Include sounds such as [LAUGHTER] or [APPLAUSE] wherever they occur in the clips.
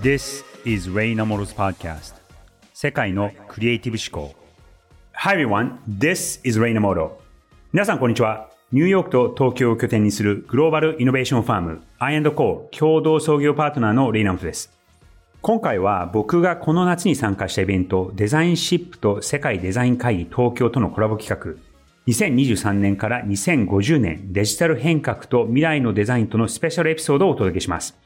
This is Ray Namoro's podcast. 世界のクリエイティブ思考。Hi everyone, this is Ray Namoro. 皆さんこんにちは。ニューヨークと東京を拠点にするグローバルイノベーションファーム I&Co 共同創業パートナーのレイナムトです。今回は僕がこの夏に参加したイベントデザインシップと世界デザイン会議東京とのコラボ企画。2023年から2050年デジタル変革と未来のデザインとのスペシャルエピソードをお届けします。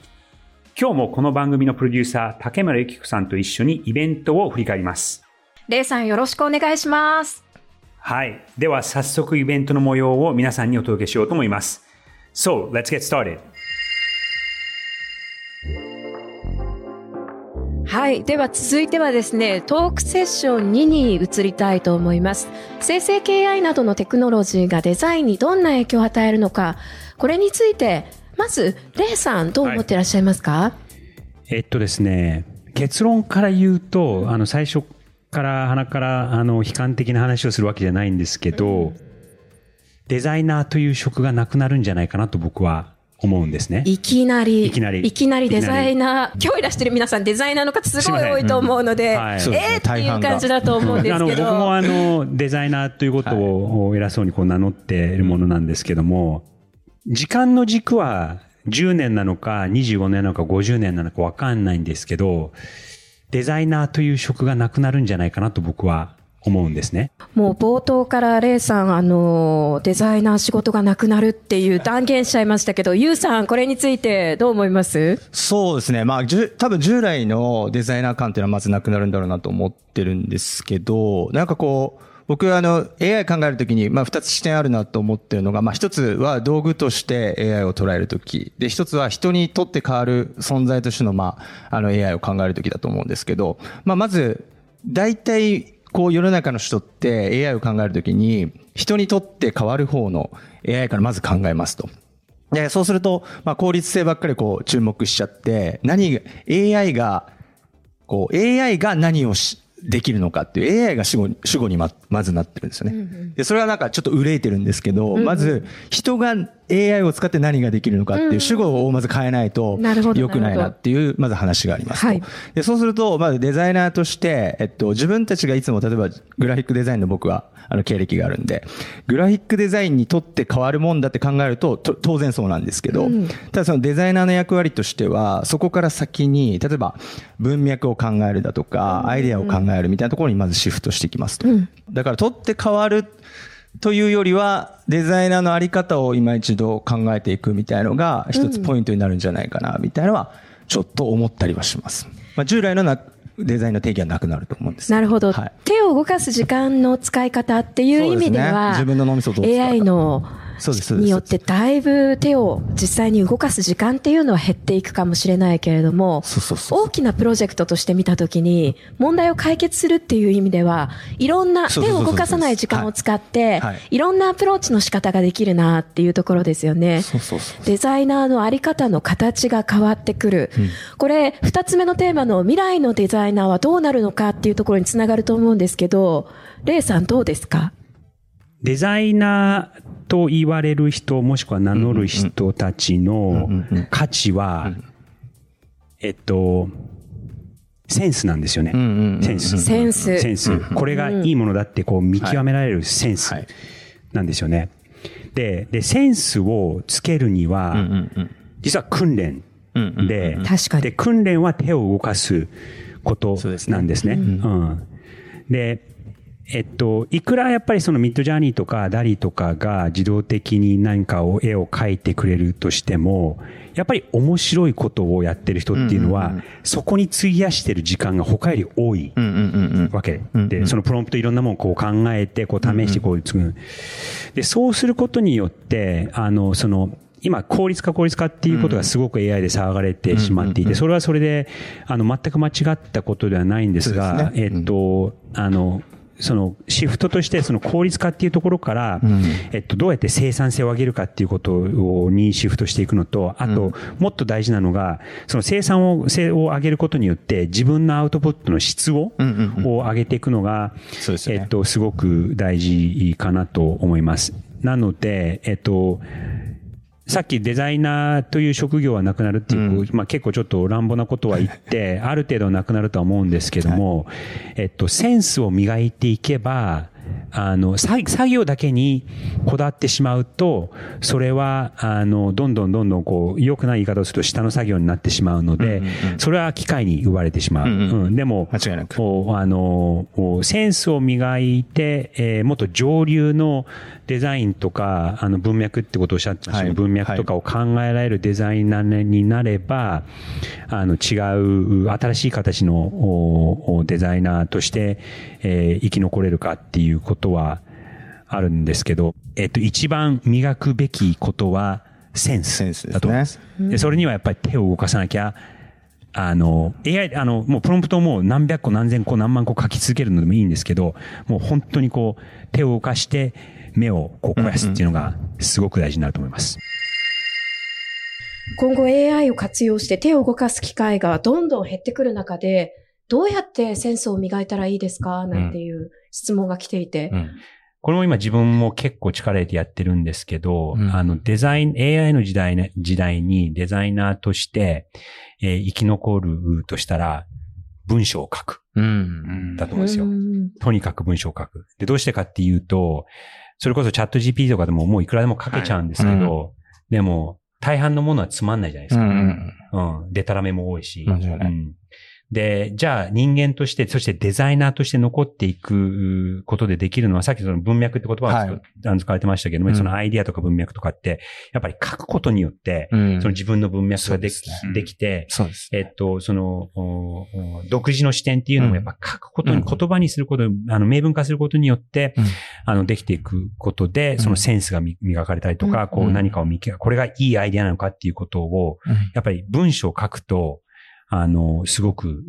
今日もこの番組のプロデューサー、竹村ゆき子さんと一緒にイベントを振り返ります。レイさんよろしくお願いします。はい。では早速イベントの模様を皆さんにお届けしようと思います。So, let's get started. はい。では続いてはですね、トークセッション2に移りたいと思います。生成 AI などのテクノロジーがデザインにどんな影響を与えるのか、これについて、まず、レイさん、どう思ってらっしゃいますか、はい、えっとですね、結論から言うと、あの、最初から鼻から、あの、悲観的な話をするわけじゃないんですけど、デザイナーという職がなくなるんじゃないかなと僕は思うんですね。いきなり、いきなり、いきなりデザイナー、今日いらしてる皆さんデザイナーの方すごい多いと思うので、うんはい、えー、っていう感じだと思うんですけど。僕もあの、デザイナーということを偉そうにこう名乗っているものなんですけども、時間の軸は10年なのか25年なのか50年なのかわかんないんですけど、デザイナーという職がなくなるんじゃないかなと僕は思うんですね。もう冒頭からレイさん、あの、デザイナー仕事がなくなるっていう断言しちゃいましたけど、ユウさん、これについてどう思います？そうですね。まあ、じゅ、多分従来のデザイナー感っていうのはまずなくなるんだろうなと思ってるんですけど、なんかこう、僕はあの AI 考えるときにまあ二つ視点あるなと思ってるのがまあ一つは道具として AI を捉えるときで一つは人にとって変わる存在としてのまああの AI を考えるときだと思うんですけどまあまず大体こう世の中の人って AI を考えるときに人にとって変わる方の AI からまず考えますと。で、そうすると、まあ効率性ばっかりこう注目しちゃって、何が、AI が、こう AI が何をし、できるのかっていう AI が主語主語にままずなってるんですよね。で、それはなんかちょっと憂いてるんですけど、まず人が AI を使って何ができるのかっていう主語をまず変えないと良くないなっていうまず話がありますと。で、そうすると、まずデザイナーとして、えっと、自分たちがいつも例えばグラフィックデザインの僕はあの経歴があるんで、グラフィックデザインにとって変わるもんだって考えると当然そうなんですけど、ただそのデザイナーの役割としては、そこから先に、例えば文脈を考えるだとか、アイデアを考えるみたいなところにまずシフトしていきますと。だから取って変わるというよりは、デザイナーのあり方を今一度考えていくみたいのが一つポイントになるんじゃないかな、みたいなのは、ちょっと思ったりはします。まあ、従来のなデザインの定義はなくなると思うんです。なるほど、はい、手を動かす時間の使い方っていう意味では、ね、自分の脳みそ AI のによってだいぶ手を実際に動かす時間っていうのは減っていくかもしれないけれども、大きなプロジェクトとして見たときに、問題を解決するっていう意味では、いろんな手を動かさない時間を使って、い。ろんなアプローチの仕方ができるなっていうところですよね。デザイナーのあり方の形が変わってくる。うん、これ、二つ目のテーマの未来のデザイナーはどうなるのかっていうところにつながると思うんですけど、レイさんどうですか？デザイナーと言われる人、もしくは名乗る人たちの価値は、えっと、センスなんですよね。センス。センス。センス。これがいいものだってこう見極められるセンスなんですよね。で、で、センスをつけるには、実は訓練で、確かに。で、訓練は手を動かすことなんですね。うん。で、えっと、いくらやっぱりそのミッドジャーニーとかダリとかが自動的に何かを絵を描いてくれるとしても、やっぱり面白いことをやってる人っていうのは、そこに費やしてる時間が他より多いわけ。で、そのプロンプトいろんなものをこう考えて、こう試してこう作る。で、そうすることによって、あの、その、今、効率化効率化っていうことがすごく AI で騒がれてしまっていて、それはそれで、あの、全く間違ったことではないんですが、えっと、あの、そのシフトとしてその効率化っていうところから、うん、えっと、どうやって生産性を上げるかっていうことにシフトしていくのと、あと、もっと大事なのが、その生産を、性を上げることによって自分のアウトプットの質を、を上げていくのが、えっと、すごく大事かなと思います。なので、えっと、さっきデザイナーという職業はなくなるっていう、うん、まあ結構ちょっと乱暴なことは言って、[LAUGHS] ある程度なくなるとは思うんですけども、はい、えっと、センスを磨いていけば、あの、作業だけにこだわってしまうと、それは、あの、どんどんどんどんこう、良くない言い方をすると下の作業になってしまうので、それは機械に奪われてしまう。うん、でも、間違いなく。あの、センスを磨いて、えー、もっと上流のデザインとか、あの、文脈ってことをおっしゃってましたけど、文脈とかを考えられるデザイナーになれば、あの、違う、新しい形のデザイナーとして、えー、生き残れるかっていうことはあるんですけど、えっと、一番磨くべきことは、センスだと思います。で、ね、それにはやっぱり手を動かさなきゃ、あの、AI、あの、もうプロンプトをもう何百個何千個何万個書き続けるのでもいいんですけど、もう本当にこう、手を動かして、目をこう肥やすっていうのがすごく大事になると思います。今後 AI を活用して手を動かす機会がどんどん減ってくる中で、どうやってセンスを磨いたらいいですか？なんていう質問が来ていて、うんうんこれも今自分も結構力入れてやってるんですけど、うん、あのデザイン、AI の時代、ね、時代にデザイナーとして、えー、生き残るとしたら、文章を書く。うん、だと思うんですよ。とにかく文章を書く。で、どうしてかっていうと、それこそチャット GP とかでももういくらでも書けちゃうんですけど、はいうん、でも、大半のものはつまんないじゃないですか。うん、うん。でたらめも多いし。うん、で、じゃあ人間として、そしてデザイナーとして残っていくことでできるのは、さっきその文脈って言葉を、はい、使われてましたけども、うん、そのアイディアとか文脈とかって、やっぱり書くことによって、うん、その自分の文脈ができね、できて、えっと、その、独自の視点っていうのもやっぱ書くことに、言葉にすること、あの、明文化することによって、あの、できていくことで、そのセンスが磨かれたりとか、こう何かを見極これがいいアイディアなのかっていうことを、やっぱり文章を書くと、あの、すごく、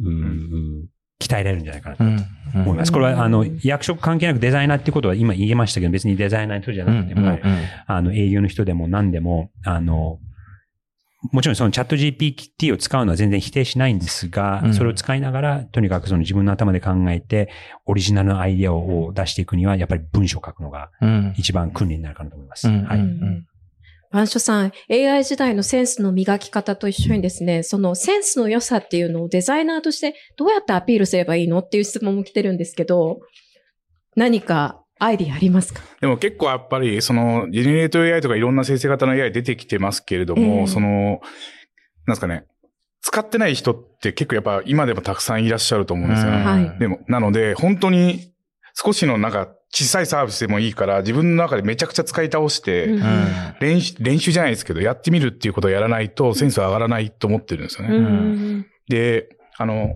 鍛えられるんじゃないかなと思います。これは、あの、役職関係なくデザイナーっていうことは今言えましたけど、別にデザイナーの人じゃなくても、あの、営業の人でも何でも、あの、もちろんそのチャット GPT を使うのは全然否定しないんですが、それを使いながら、とにかくその自分の頭で考えて、オリジナルのアイディアを出していくには、やっぱり文章を書くのが一番訓練になるかなと思います。はい。番所さん、AI 時代のセンスの磨き方と一緒にですね、そのセンスの良さっていうのをデザイナーとしてどうやってアピールすればいいのっていう質問も来てるんですけど、何かアイディアありますか？でも結構やっぱり、その、ジェネレート AI とかいろんな生成型の AI 出てきてますけれども、えー、その、なんですかね、使ってない人って結構やっぱ今でもたくさんいらっしゃると思うんですよね。はい、でも、なので、本当に少しのなんか小さいサービスでもいいから、自分の中でめちゃくちゃ使い倒して、うん、練習、練習じゃないですけど、やってみるっていうことをやらないと、センスは上がらないと思ってるんですよね。うん、で、あの、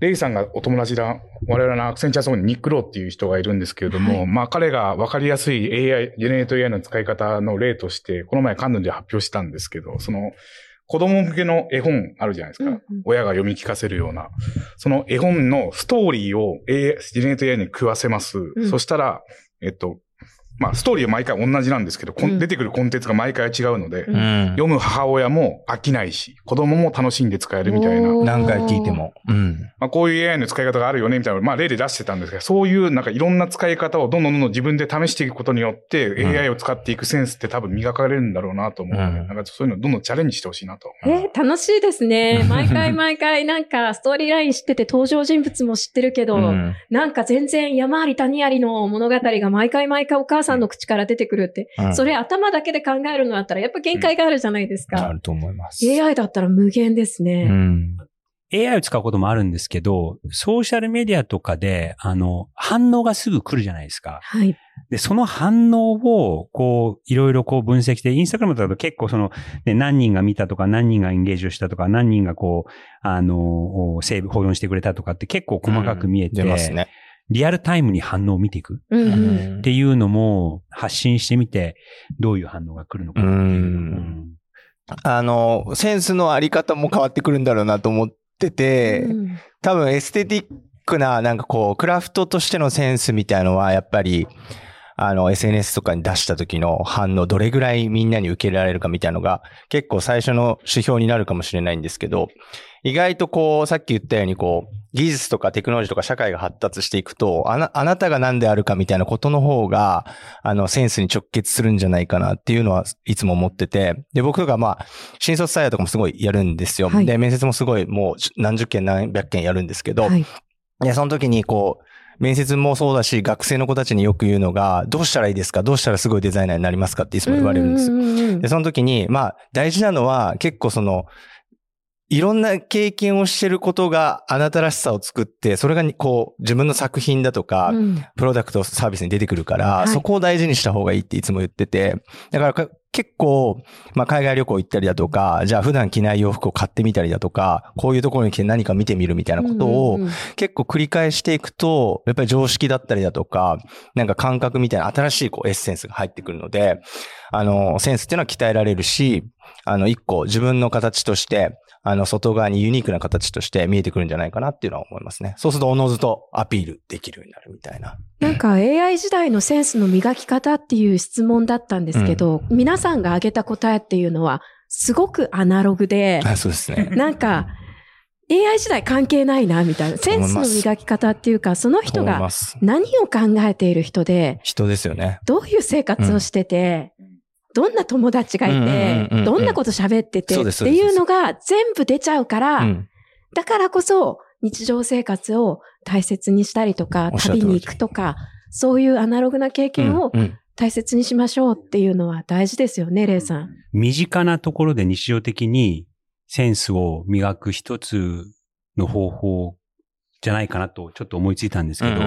レイさんがお友達だ、我々のアクセンチャーソンにニック・ローっていう人がいるんですけれども、はい、まあ彼が分かりやすい AI、ジェネレート AI の使い方の例として、この前カンヌで発表したんですけど、その、子供向けの絵本あるじゃないですか。うんうん、親が読み聞かせるような。その絵本のストーリーを AI、ジェネレート AI に食わせます。うん、そしたら、えっと、まあ、ストーリーは毎回同じなんですけど、うん、出てくるコンテンツが毎回違うので、うん、読む母親も飽きないし、子供も楽しんで使えるみたいな。何回聞いても。うん。まあ、こういう AI の使い方があるよね、みたいな、まあ、例で出してたんですけど、そういうなんかいろんな使い方をどんどんどんどん自分で試していくことによって、AI を使っていくセンスって多分磨かれるんだろうなと思うので、うん、なんかそういうのどんどんチャレンジしてほしいなと。えー、楽しいですね。[LAUGHS] 毎回毎回なんかストーリーライン知ってて登場人物も知ってるけど、うん、なんか全然山あり谷ありの物語が毎回毎回お母さんの口から出てくるって、うん、それ頭だけで考えるのだったらやっぱ限界があるじゃないですか。うん、あると思います。AI だったら無限ですね。うん AI を使うこともあるんですけど、ソーシャルメディアとかで、あの、反応がすぐ来るじゃないですか。はい。で、その反応を、こう、いろいろこう分析して、インスタグラムだと結構その、ね、何人が見たとか、何人がエンゲージをしたとか、何人がこう、あの、セーブ、保存してくれたとかって結構細かく見えて、うん、出ますね。リアルタイムに反応を見ていく。っていうのも発信してみて、どういう反応が来るのかっていう。うん。あの、センスのあり方も変わってくるんだろうなと思ってて、多分エステティックな、なんかこう、クラフトとしてのセンスみたいのは、やっぱり、あの、SNS とかに出した時の反応、どれぐらいみんなに受けられるかみたいなのが、結構最初の指標になるかもしれないんですけど、意外とこう、さっき言ったようにこう、技術とかテクノロジーとか社会が発達していくと、あな、あなたが何であるかみたいなことの方が、あの、センスに直結するんじゃないかなっていうのはいつも思ってて、で、僕がまあ、新卒採用とかもすごいやるんですよ。はい、で、面接もすごいもう何十件何百件やるんですけど、はい、で、その時にこう、面接もそうだし、学生の子たちによく言うのが、どうしたらいいですか？どうしたらすごいデザイナーになりますか？っていつも言われるんですよ。で、その時に、まあ、大事なのは、結構その、いろんな経験をしてることがあなたらしさを作って、それがこう自分の作品だとか、プロダクトサービスに出てくるから、そこを大事にした方がいいっていつも言ってて、だから結構、まあ海外旅行行ったりだとか、じゃあ普段着ない洋服を買ってみたりだとか、こういうところに来て何か見てみるみたいなことを結構繰り返していくと、やっぱり常識だったりだとか、なんか感覚みたいな新しいこうエッセンスが入ってくるので、あの、センスっていうのは鍛えられるし、あの、一個自分の形として、あの、外側にユニークな形として見えてくるんじゃないかなっていうのは思いますね。そうすると、おのずとアピールできるようになるみたいな。なんか AI 時代のセンスの磨き方っていう質問だったんですけど、うん、皆さんが挙げた答えっていうのは、すごくアナログで、あそうですね。なんか、AI 時代関係ないな、みたいな。センスの磨き方っていうか、その人が何を考えている人で、人ですよね。どういう生活をしてて、うんどんな友達がいて、どんなこと喋っててっていうのが全部出ちゃうから、だからこそ日常生活を大切にしたりとか、旅に行くとか、そういうアナログな経験を大切にしましょうっていうのは大事ですよね、レイさん。身近なところで日常的にセンスを磨く一つの方法じゃないかなとちょっと思いついたんですけど、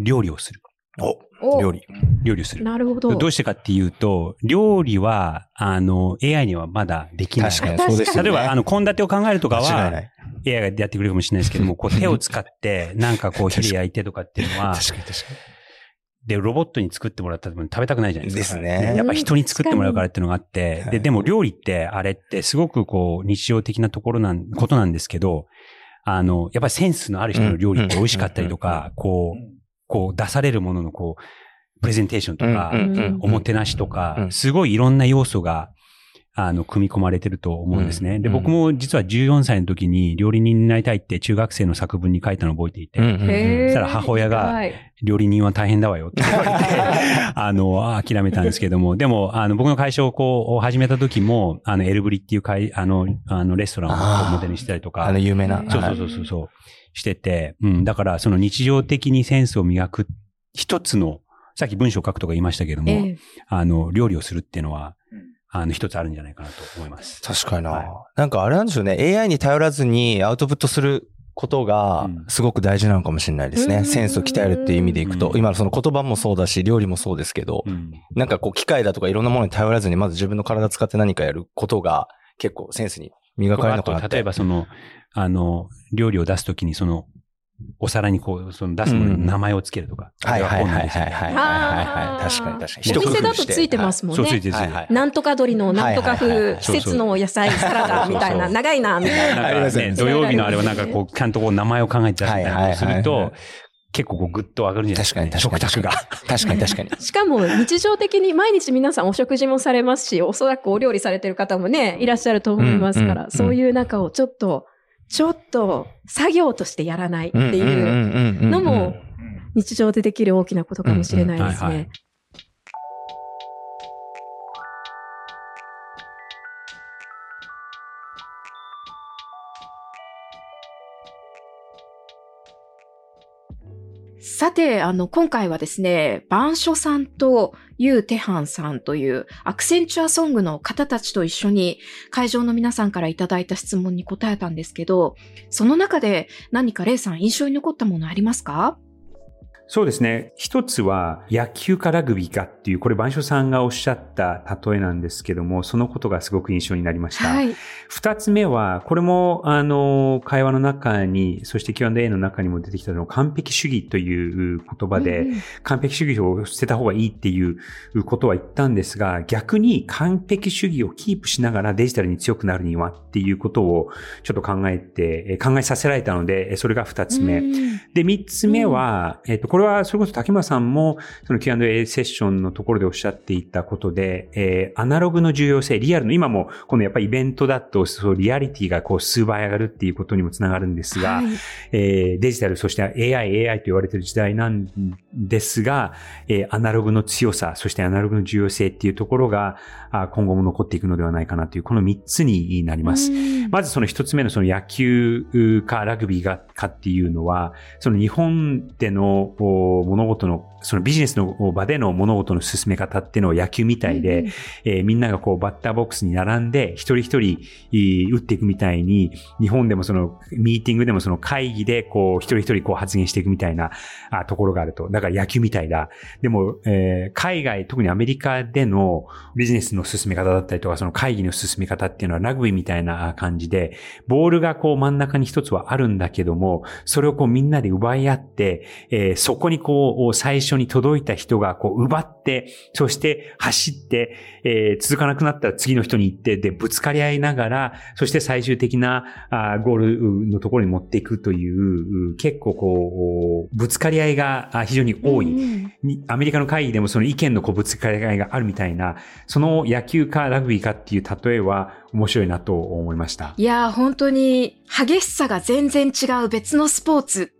料理をする。お料理。料理する。なるほど。どうしてかっていうと、料理は、あの、AI にはまだできない。確かにそうですね。例えば、あの、献立を考えるとかは、AI がやってくれるかもしれないですけども、こう手を使って、なんかこう [LAUGHS] 火で焼いてとかっていうのは、確かに確かに。で、ロボットに作ってもらったら食べたくないじゃないですか。ですね。やっぱ人に作ってもらうからっていうのがあって、で、でも料理ってあれってすごくこう日常的なところなん、ことなんですけど、あの、やっぱりセンスのある人の料理って美味しかったりとか、こう、こう出されるもののこう、プレゼンテーションとか、おもてなしとか、すごいいろんな要素が、あの、組み込まれてると思うんですね。で、僕も実は14歳の時に料理人になりたいって中学生の作文に書いたのを覚えていて、そしたら母親が、料理人は大変だわよって言われて、あの、諦めたんですけども、[LAUGHS] でも、あの、僕の会社をこう、始めた時も、あの、エルブリっていう会、あの、あの、レストランをモデルにしたりとか。あの、有名な。そうそうそうそう。してて、うん、だからその日常的にセンスを磨く一つの、さっき文章を書くとか言いましたけども、えー、あの、料理をするっていうのは、あの、一つあるんじゃないかなと思います。確かにな、はい、なんかあれなんですよね。AI に頼らずにアウトプットすることが、すごく大事なのかもしれないですね。うん、センスを鍛えるっていう意味でいくと、うん、今のその言葉もそうだし、料理もそうですけど、うん、なんかこう機械だとかいろんなものに頼らずに、まず自分の体使って何かやることが、結構センスに磨かれるのかなって。例えばその、あの、料理を出すときにその、お皿にこう、その出すものに名前をつけるとか。はいはいはいはいはいはいはい。確かに確かに。お店だとついてますもんね。そうついてる。なんとか鶏のなんとか風、季節の野菜サラダみたいな、長いな、みたいな。ありますね。土曜日のあれはなんかこう、ちゃんとこう名前を考えて出したりすると、結構こうグッと上がるんじゃないですか、確かに食卓が。確かに確かに。[LAUGHS] しかも日常的に毎日皆さんお食事もされますし、おそらくお料理されてる方もね、いらっしゃると思いますから、そういう中をちょっと、ちょっと作業としてやらないっていう。のも日常でできる大きなことかもしれないですね。さて、あの、今回はですね、板書さんとユー・テハンさんというアクセンチュアソングの方たちと一緒に会場の皆さんからいただいた質問に答えたんですけど、その中で何かレイさん印象に残ったものありますか？そうですね。一つは野球かラグビーかっていう、これ番所さんがおっしゃった例えなんですけども、そのことがすごく印象になりました。はい、二つ目は、これも、あの、会話の中に、そして Q&A の中にも出てきたの完璧主義という言葉で、うん完璧主義を捨てた方がいいっていうことは言ったんですが、逆に完璧主義をキープしながらデジタルに強くなるにはっていうことをちょっと考えて、考えさせられたので、それが二つ目。うん、で、三つ目は、えっと、これはそれこそ竹村さんもその Q&A セッションのところでおっしゃっていたことで、えー、アナログの重要性、リアルの、今もこのやっぱりイベントだと、そうリアリティがこう数倍上がるっていうことにもつながるんですが、はい、えー、デジタル、そして AI、AI と言われている時代なんですが、えー、アナログの強さ、そしてアナログの重要性っていうところが、今後も残っていくのではないかなという、この3つになります。まずその1つ目のその野球かラグビーがかっていうのは、その日本でのこう物事のそのビジネスの場での物事の進め方っていうのを野球みたいで、うん、えー、みんながこうバッターボックスに並んで一人一人打っていくみたいに、日本でもそのミーティングでもその会議でこう一人一人こう発言していくみたいなあところがあると。だから野球みたいだ。でも、えー、海外、特にアメリカでのビジネスの進め方だったりとか、その会議の進め方っていうのはラグビーみたいな感じで、ボールがこう真ん中に一つはあるんだけども、それをこうみんなで奪い合って、えー、そこにこう最初に届いた人がこう奪って、そして走って、えー、続かなくなったら次の人に行って、で、ぶつかり合いながら、そして最終的なあゴールのところに持っていくという、結構こう、ぶつかり合いが非常に多い。アメリカの会議でもその意見のこうぶつかり合いがあるみたいな、その野球かラグビーかっていう例えは面白いなと思いました。いや本当に激しさが全然違う別のスポーツ。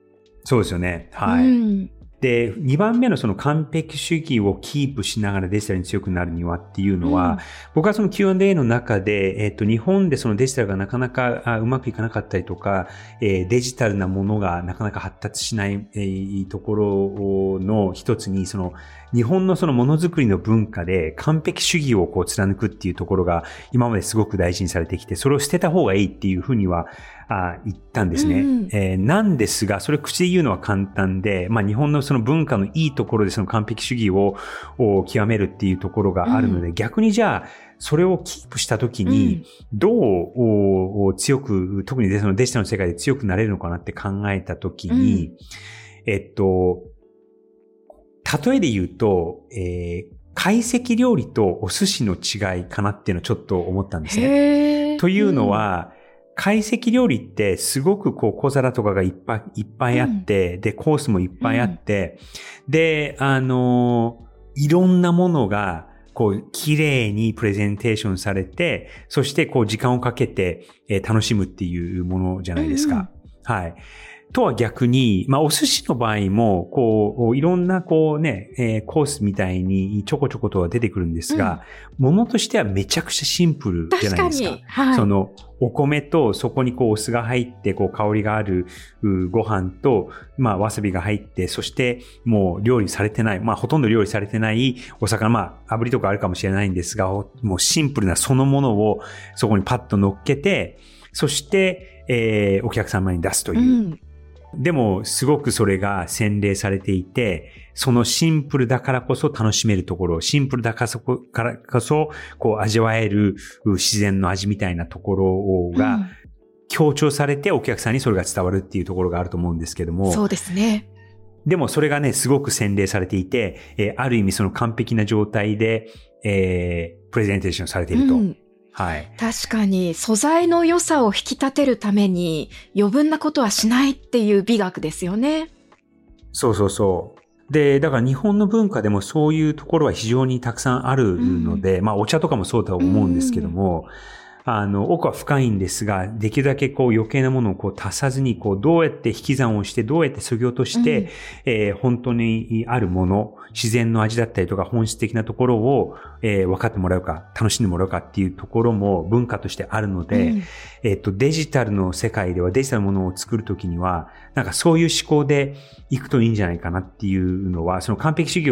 そうですよね。はい。うんで、2番目のその完璧主義をキープしながらデジタルに強くなるにはっていうのは、うん、僕はその Q&A の中で、えっ、と、日本でそのデジタルがなかなかうまくいかなかったりとか、えー、デジタルなものがなかなか発達しない、えー、ところの一つに、その、日本のそのものづくりの文化で完璧主義をこう貫くっていうところが今まですごく大事にされてきて、それを捨てた方がいいっていうふうにはあ言ったんですね、うん、えー、なんですが、それ口で言うのは簡単で、まあ日本のその文化のいいところでその完璧主義を極めるっていうところがあるので、うん、逆にじゃあ、それをキープしたときに、どう強く、特にそのデジタルの世界で強くなれるのかなって考えたときに、うん、えっと、例えで言うと、えー、懐石料理とお寿司の違いかなっていうのをちょっと思ったんですね。というのは、懐石料理ってすごくこう小皿とかがいっぱいいっぱいあって、うん、で、コースもいっぱいあって、うん、で、あの、いろんなものがこう、綺麗にプレゼンテーションされて、そしてこう、時間をかけて、えー、楽しむっていうものじゃないですか。うんうん、はい。とは逆に、まあ、お寿司の場合も、こう、いろんな、こうね、えー、コースみたいにちょこちょことは出てくるんですが、うん、ものとしてはめちゃくちゃシンプルじゃないですか。かはい、その、お米と、そこにこう、お酢が入って、こう、香りがあるご飯と、まあ、わさびが入って、そして、もう、料理されてない、まあ、ほとんど料理されてないお魚、まあ、炙りとかあるかもしれないんですが、もうシンプルなそのものを、そこにパッと乗っけて、そして、えー、お客様に出すという。うんでも、すごくそれが洗練されていて、そのシンプルだからこそ楽しめるところ、シンプルだからこそ、こう味わえる自然の味みたいなところが、強調されてお客さんにそれが伝わるっていうところがあると思うんですけども。そうですね。でもそれがね、すごく洗練されていて、えー、ある意味その完璧な状態で、えー、プレゼンテーションされていると。うんはい。確かに、素材の良さを引き立てるために余分なことはしないっていう美学ですよね。そうそうそう。で、だから日本の文化でもそういうところは非常にたくさんあるので、うん、まあお茶とかもそうだと思うんですけども、うんあの、奥は深いんですが、できるだけこう余計なものをこう足さずに、こうどうやって引き算をして、どうやって削ぎ落として、うん、えー、本当にあるもの、自然の味だったりとか本質的なところを、えー、分かってもらうか、楽しんでもらうかっていうところも文化としてあるので、うん、えっ、と、デジタルの世界ではデジタルのものを作るときには、なんかそういう思考でいくといいんじゃないかなっていうのは、その完璧主義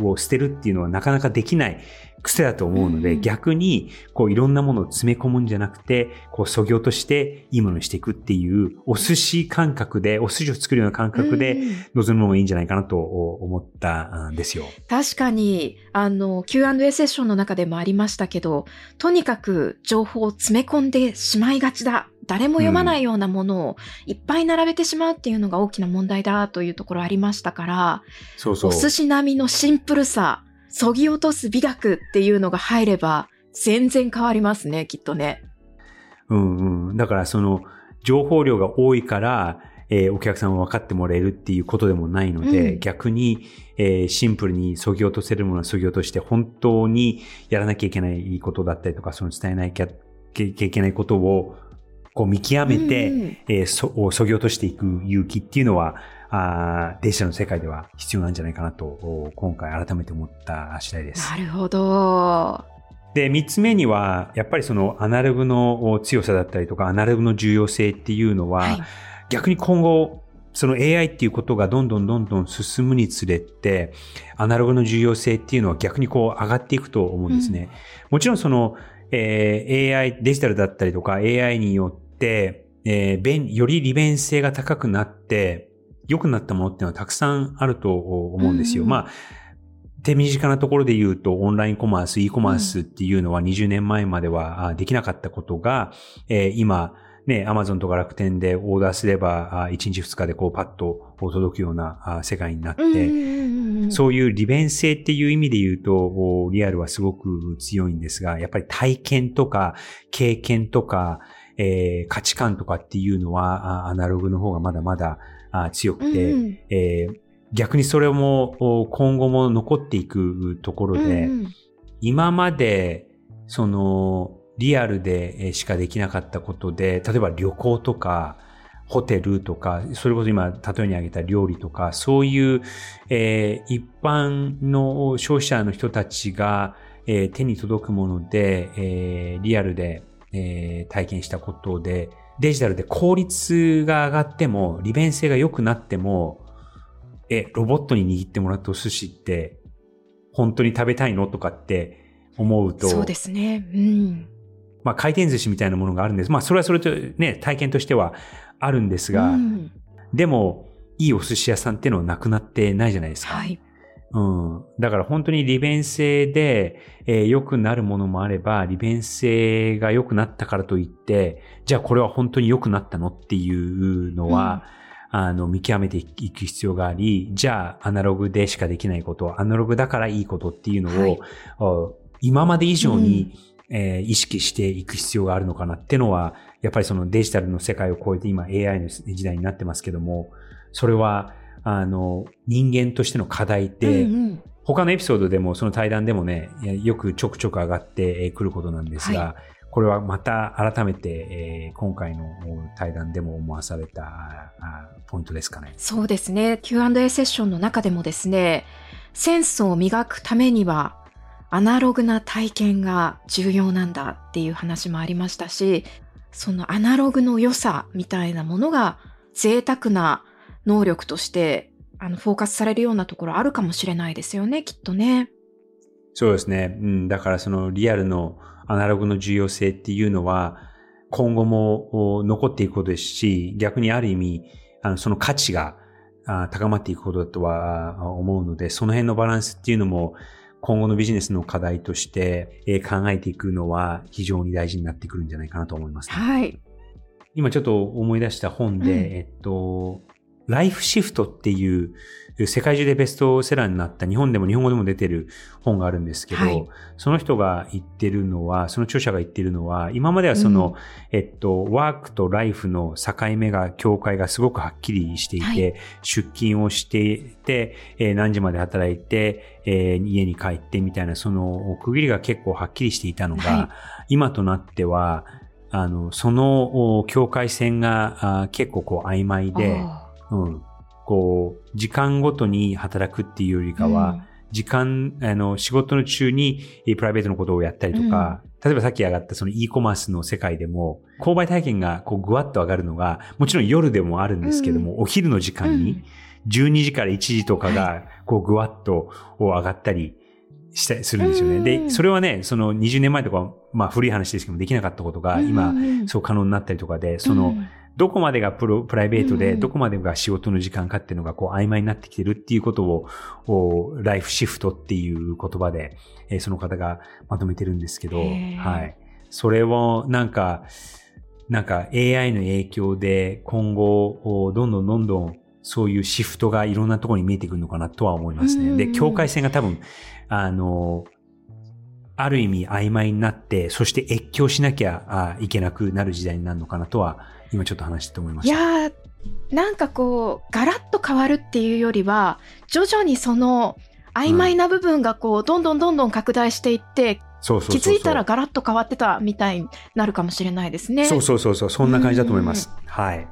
を捨てるっていうのはなかなかできない癖だと思うので、うん、逆に、こういろんなものを詰め込むんじゃなくて、こう、そぎ落としていいものにしていくっていう、お寿司感覚で、お寿司を作るような感覚で臨むのもいいんじゃないかなと思ったんですよ。確かに、あの、Q&A セッションの中でもありましたけど、とにかく情報を詰め込んでしまいがちだ。誰も読まないようなものをいっぱい並べてしまうっていうのが大きな問題だというところありましたから、そうそう。お寿司並みのシンプルさ、そぎ落とす美学っていうのが入れば、全然変わりますね、きっとね。うんうん。だからその、情報量が多いから、えー、お客さんを分かってもらえるっていうことでもないので、うん、逆に、えー、シンプルに削ぎ落とせるものは削ぎ落として、本当にやらなきゃいけないことだったりとか、その伝えなきゃいけないことを、こう見極めて、うん、えー、そ、削ぎ落としていく勇気っていうのは、あデジタルの世界では必要なんじゃないかなと、今回改めて思った次第です。なるほど。で、三つ目には、やっぱりそのアナログの強さだったりとか、アナログの重要性っていうのは、はい、逆に今後、その AI っていうことがどんどんどんどん進むにつれて、アナログの重要性っていうのは逆にこう上がっていくと思うんですね。うん、もちろんその、えー、AI、デジタルだったりとか AI によって、えー、便、より利便性が高くなって、良くなったものっていうのはたくさんあると思うんですよ。うん、まあ、手短なところで言うと、オンラインコマース、e コマースっていうのは20年前まではできなかったことが、えー、今、ね、アマゾンとか楽天でオーダーすれば、1日2日でこうパッと届くような世界になって、そういう利便性っていう意味で言うと、リアルはすごく強いんですが、やっぱり体験とか経験とか、えー、価値観とかっていうのは、アナログの方がまだまだ強くて、うんえー、逆にそれも今後も残っていくところで、うん今まで、その、リアルでしかできなかったことで、例えば旅行とか、ホテルとか、それこそ今、例えに挙げた料理とか、そういう、えー、一般の消費者の人たちが、えー、手に届くもので、えー、リアルで、えー、体験したことで、デジタルで効率が上がっても、利便性が良くなっても、え、ロボットに握ってもらったお寿司って、本当に食べたいのとかって思うと。そうですね。うん。まあ回転寿司みたいなものがあるんです。まあそれはそれとね、体験としてはあるんですが、うん、でも、いいお寿司屋さんっていうのはなくなってないじゃないですか。はい。うん。だから本当に利便性で、えー、良くなるものもあれば、利便性が良くなったからといって、じゃあこれは本当に良くなったのっていうのは、うん、あの、見極めていく必要があり、じゃあアナログでしかできないこと、アナログだからいいことっていうのを、はい、今まで以上に、うん、えー、意識していく必要があるのかなってのは、やっぱりそのデジタルの世界を超えて今 AI の時代になってますけども、それはあの、人間としての課題って、うんうん、他のエピソードでもその対談でもね、よくちょくちょく上がってくることなんですが、はい、これはまた改めて、えー、今回の対談でも思わされたポイントですかね。そうですね。Q&A セッションの中でもですね、センスを磨くためには、アナログな体験が重要なんだっていう話もありましたし、そのアナログの良さみたいなものが贅沢な能力として、あの、フォーカスされるようなところあるかもしれないですよね、きっとね。そうですね。うん、だからそのリアルのアナログの重要性っていうのは、今後も残っていくことですし、逆にある意味、あのその価値が高まっていくことだとは思うので、その辺のバランスっていうのも、今後のビジネスの課題として考えていくのは非常に大事になってくるんじゃないかなと思います、ね、はい。今ちょっと思い出した本で、うん、えっと、ライフシフトっていう世界中でベストセラーになった日本でも日本語でも出てる本があるんですけど、はい、その人が言ってるのは、その著者が言ってるのは、今まではその、うん、えっと、ワークとライフの境目が、境界がすごくはっきりしていて、はい、出勤をしていて、えー、何時まで働いて、えー、家に帰ってみたいな、その区切りが結構はっきりしていたのが、はい、今となっては、あの、その境界線が結構こう曖昧で、うん。こう、時間ごとに働くっていうよりかは、うん、時間、あの、仕事の中にプライベートのことをやったりとか、うん、例えばさっき上がったその e コマースの世界でも、購買体験がこうぐわっと上がるのが、もちろん夜でもあるんですけども、うん、お昼の時間に、12時から1時とかが、こうぐわっと上がったりしたりするんですよね。で、それはね、その20年前とか、まあ古い話ですけどもできなかったことが、今、そう可能になったりとかで、その、どこまでがプロプライベートで、どこまでが仕事の時間かっていうのがこう曖昧になってきてるっていうことを、ライフシフトっていう言葉で、えー、その方がまとめてるんですけど、はい。それをなんか、なんか AI の影響で今後、どんどんどんどんそういうシフトがいろんなところに見えてくるのかなとは思いますね。で、境界線が多分、あの、ある意味曖昧になって、そして越境しなきゃいけなくなる時代になるのかなとは今ちょっと話して思いました。いやなんかこう、ガラッと変わるっていうよりは、徐々にその曖昧な部分がこう、どんどんどんどん拡大していって、気づいたらガラッと変わってたみたいになるかもしれないですね。そうそうそうそう、そんな感じだと思います。はい。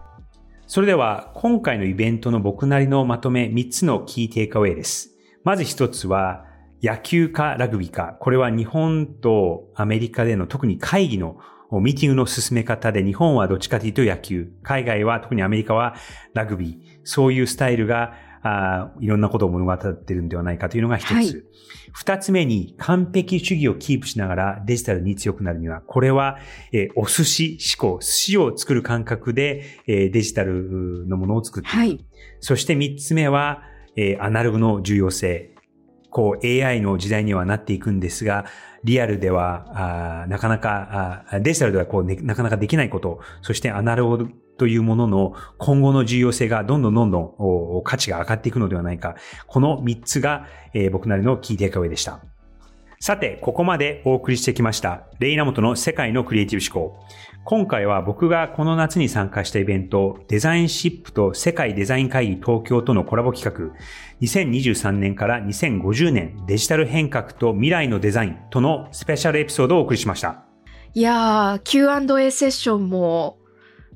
それでは、今回のイベントの僕なりのまとめ3つのキーテイクアウェイです。まず1つは、野球かラグビーか。これは日本とアメリカでの特に会議のミーティングの進め方で日本はどっちかというと野球、海外は特にアメリカはラグビー、そういうスタイルがあいろんなことを物語ってるんではないかというのが一つ。はい、二つ目に完璧主義をキープしながらデジタルに強くなるには、これは、えー、お寿司思考、寿司を作る感覚で、えー、デジタルのものを作っていく。はい、そして三つ目は、えー、アナログの重要性。こう AI の時代にはなっていくんですが、リアルでは、あなかなかあ、デジタルではこう、ね、なかなかできないこと、そしてアナログというものの今後の重要性がどんどんどんどん価値が上がっていくのではないか。この3つが、えー、僕なりのキーテイクアウェイでした。さて、ここまでお送りしてきました。レイナモトの世界のクリエイティブ思考。今回は僕がこの夏に参加したイベント、デザインシップと世界デザイン会議東京とのコラボ企画、2023年から2050年デジタル変革と未来のデザインとのスペシャルエピソードをお送りしました。いやー、Q&A セッションも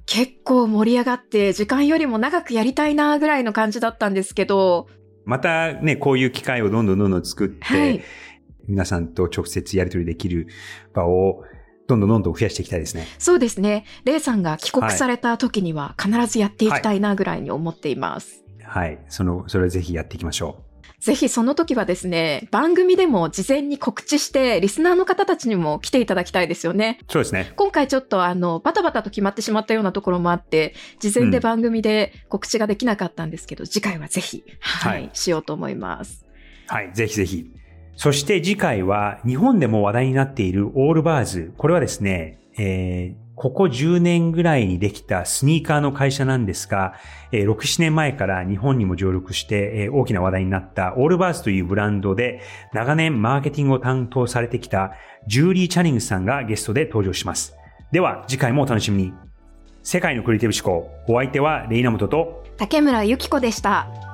結構盛り上がって時間よりも長くやりたいなぐらいの感じだったんですけど。またね、こういう機会をどんどんどんどん作って、はい、皆さんと直接やり取りできる場をどんどんどんどん増やしていきたいですね。そうですね。レイさんが帰国された時には必ずやっていきたいなぐらいに思っています。はい。はい、その、それをぜひやっていきましょう。ぜひその時はですね、番組でも事前に告知して、リスナーの方たちにも来ていただきたいですよね。そうですね。今回ちょっとあの、バタバタと決まってしまったようなところもあって、事前で番組で告知ができなかったんですけど、うん、次回はぜひ、はい、はい、しようと思います。はい、ぜひぜひ。そして次回は日本でも話題になっているオールバーズ。これはですね、えー、ここ10年ぐらいにできたスニーカーの会社なんですが、えー、6、7年前から日本にも上陸して、えー、大きな話題になったオールバーズというブランドで長年マーケティングを担当されてきたジューリー・チャニングさんがゲストで登場します。では次回もお楽しみに。世界のクリエイティブ思考。お相手はレイナムトと竹村ゆき子でした。